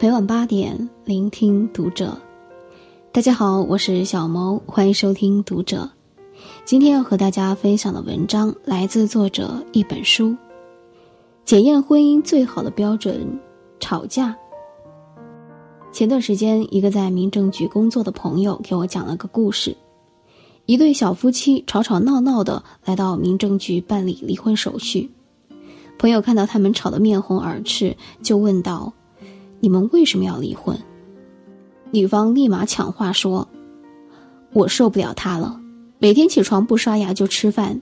每晚八点，聆听读者。大家好，我是小萌，欢迎收听读者。今天要和大家分享的文章来自作者一本书。检验婚姻最好的标准：吵架。前段时间，一个在民政局工作的朋友给我讲了个故事：一对小夫妻吵吵闹闹的来到民政局办理离婚手续。朋友看到他们吵得面红耳赤，就问道：“你们为什么要离婚？”女方立马抢话说：“我受不了他了，每天起床不刷牙就吃饭，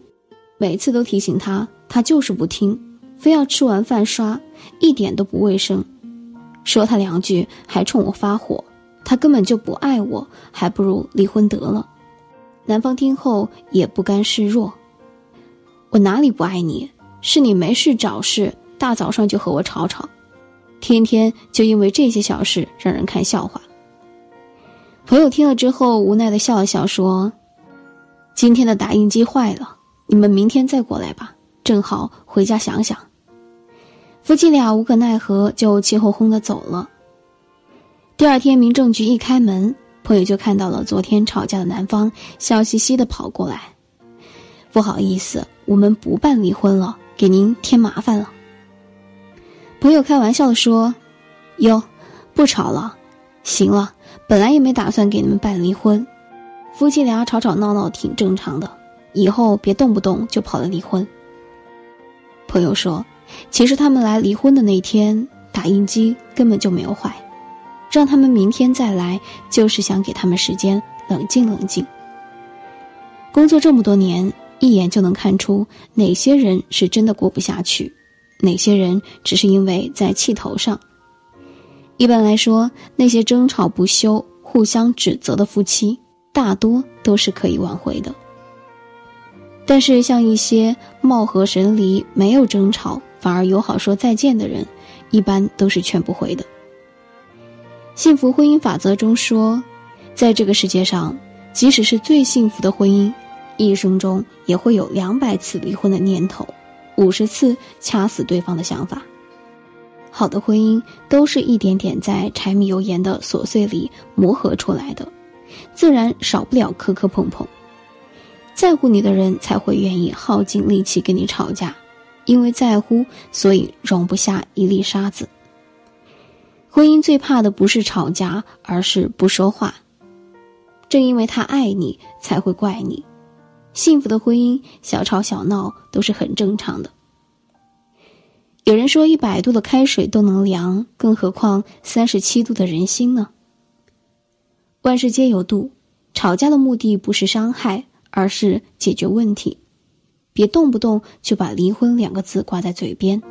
每次都提醒他，他就是不听，非要吃完饭刷，一点都不卫生。说他两句还冲我发火，他根本就不爱我，还不如离婚得了。”男方听后也不甘示弱：“我哪里不爱你？”是你没事找事，大早上就和我吵吵，天天就因为这些小事让人看笑话。朋友听了之后无奈的笑了笑说：“今天的打印机坏了，你们明天再过来吧，正好回家想想。”夫妻俩无可奈何，就气哄哄的走了。第二天民政局一开门，朋友就看到了昨天吵架的男方笑嘻嘻的跑过来：“不好意思，我们不办离婚了。”给您添麻烦了。朋友开玩笑的说：“哟，不吵了，行了，本来也没打算给你们办离婚，夫妻俩吵吵闹闹挺正常的，以后别动不动就跑了离婚。”朋友说：“其实他们来离婚的那天，打印机根本就没有坏，让他们明天再来，就是想给他们时间冷静冷静。工作这么多年。”一眼就能看出哪些人是真的过不下去，哪些人只是因为在气头上。一般来说，那些争吵不休、互相指责的夫妻，大多都是可以挽回的。但是，像一些貌合神离、没有争吵反而友好说再见的人，一般都是劝不回的。幸福婚姻法则中说，在这个世界上，即使是最幸福的婚姻。一生中也会有两百次离婚的念头，五十次掐死对方的想法。好的婚姻都是一点点在柴米油盐的琐碎里磨合出来的，自然少不了磕磕碰碰。在乎你的人才会愿意耗尽力气跟你吵架，因为在乎，所以容不下一粒沙子。婚姻最怕的不是吵架，而是不说话。正因为他爱你，才会怪你。幸福的婚姻，小吵小闹都是很正常的。有人说，一百度的开水都能凉，更何况三十七度的人心呢？万事皆有度，吵架的目的不是伤害，而是解决问题。别动不动就把离婚两个字挂在嘴边，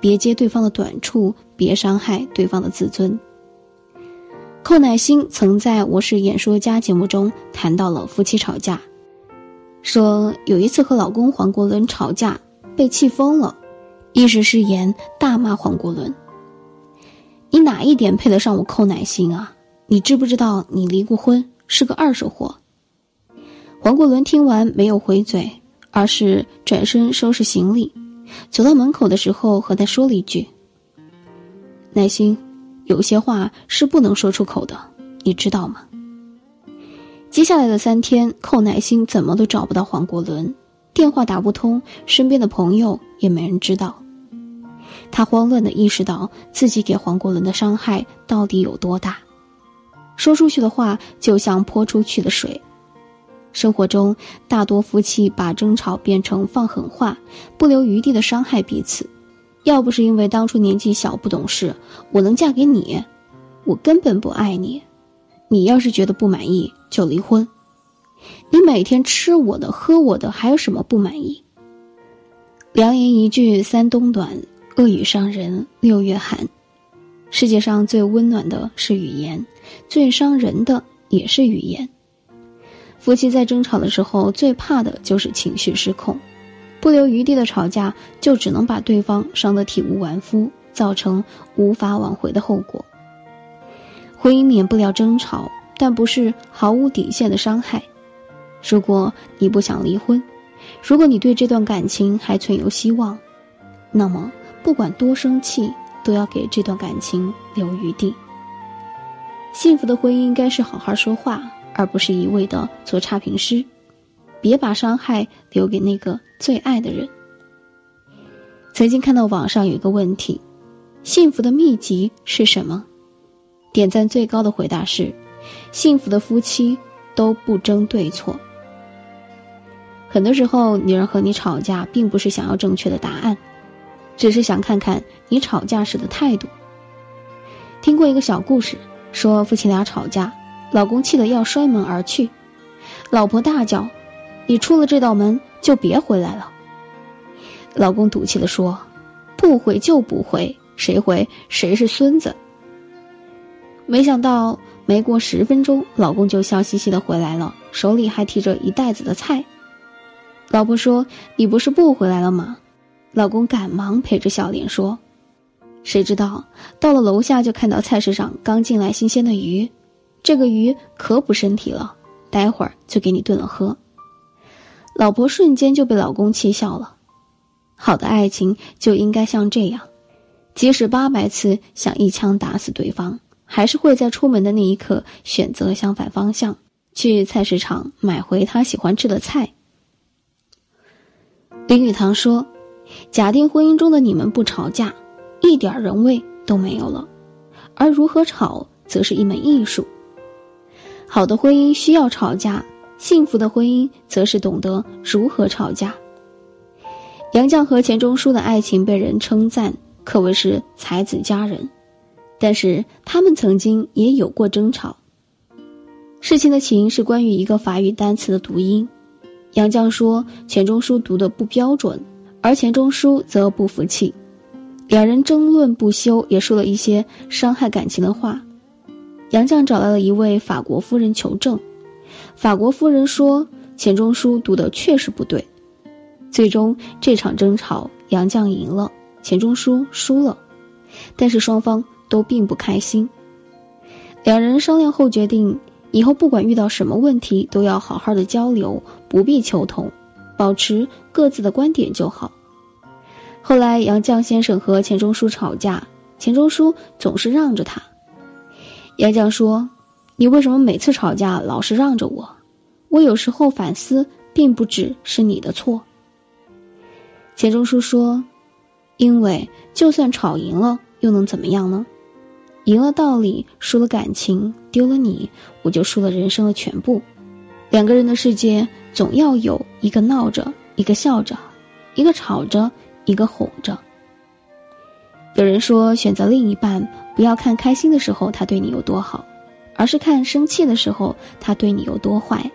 别揭对方的短处，别伤害对方的自尊。寇乃馨曾在我是演说家节目中谈到了夫妻吵架。说有一次和老公黄国伦吵架，被气疯了，一时失言大骂黄国伦：“你哪一点配得上我寇乃馨啊？你知不知道你离过婚，是个二手货？”黄国伦听完没有回嘴，而是转身收拾行李，走到门口的时候和他说了一句：“乃馨，有些话是不能说出口的，你知道吗？”接下来的三天，寇乃馨怎么都找不到黄国伦，电话打不通，身边的朋友也没人知道。他慌乱的意识到自己给黄国伦的伤害到底有多大，说出去的话就像泼出去的水。生活中，大多夫妻把争吵变成放狠话，不留余地的伤害彼此。要不是因为当初年纪小不懂事，我能嫁给你？我根本不爱你。你要是觉得不满意，就离婚。你每天吃我的、喝我的，还有什么不满意？良言一句三冬暖，恶语伤人六月寒。世界上最温暖的是语言，最伤人的也是语言。夫妻在争吵的时候，最怕的就是情绪失控，不留余地的吵架，就只能把对方伤得体无完肤，造成无法挽回的后果。婚姻免不了争吵，但不是毫无底线的伤害。如果你不想离婚，如果你对这段感情还存有希望，那么不管多生气，都要给这段感情留余地。幸福的婚姻应该是好好说话，而不是一味的做差评师。别把伤害留给那个最爱的人。曾经看到网上有一个问题：幸福的秘籍是什么？点赞最高的回答是：幸福的夫妻都不争对错。很多时候，女人和你吵架，并不是想要正确的答案，只是想看看你吵架时的态度。听过一个小故事，说夫妻俩吵架，老公气得要摔门而去，老婆大叫。你出了这道门就别回来了。老公赌气的说：“不回就不回，谁回谁是孙子。”没想到没过十分钟，老公就笑嘻嘻的回来了，手里还提着一袋子的菜。老婆说：“你不是不回来了吗？”老公赶忙陪着笑脸说：“谁知道到了楼下就看到菜市场刚进来新鲜的鱼，这个鱼可补身体了，待会儿就给你炖了喝。”老婆瞬间就被老公气笑了。好的爱情就应该像这样，即使八百次想一枪打死对方，还是会在出门的那一刻选择相反方向，去菜市场买回他喜欢吃的菜。林语堂说：“假定婚姻中的你们不吵架，一点人味都没有了；而如何吵，则是一门艺术。好的婚姻需要吵架。”幸福的婚姻则是懂得如何吵架。杨绛和钱钟书的爱情被人称赞，可谓是才子佳人，但是他们曾经也有过争吵。事情的起因是关于一个法语单词的读音，杨绛说钱钟书读的不标准，而钱钟书则不服气，两人争论不休，也说了一些伤害感情的话。杨绛找来了一位法国夫人求证。法国夫人说：“钱钟书读的确实不对。”最终这场争吵，杨绛赢了，钱钟书输了，但是双方都并不开心。两人商量后决定，以后不管遇到什么问题，都要好好的交流，不必求同，保持各自的观点就好。后来杨绛先生和钱钟书吵架，钱钟书总是让着他。杨绛说。你为什么每次吵架老是让着我？我有时候反思，并不只是你的错。钱钟书说：“因为就算吵赢了，又能怎么样呢？赢了道理，输了感情，丢了你，我就输了人生的全部。两个人的世界，总要有一个闹着，一个笑着，一个吵着，一个哄着。有人说，选择另一半，不要看开心的时候他对你有多好。”而是看生气的时候他对你有多坏，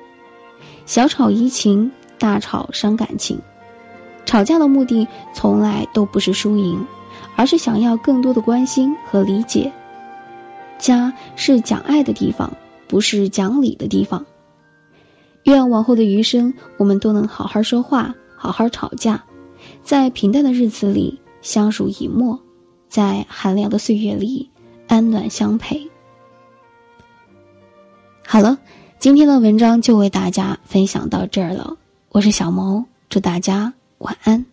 小吵怡情，大吵伤感情。吵架的目的从来都不是输赢，而是想要更多的关心和理解。家是讲爱的地方，不是讲理的地方。愿往后的余生，我们都能好好说话，好好吵架，在平淡的日子里相濡以沫，在寒凉的岁月里安暖相陪。好了，今天的文章就为大家分享到这儿了。我是小萌，祝大家晚安。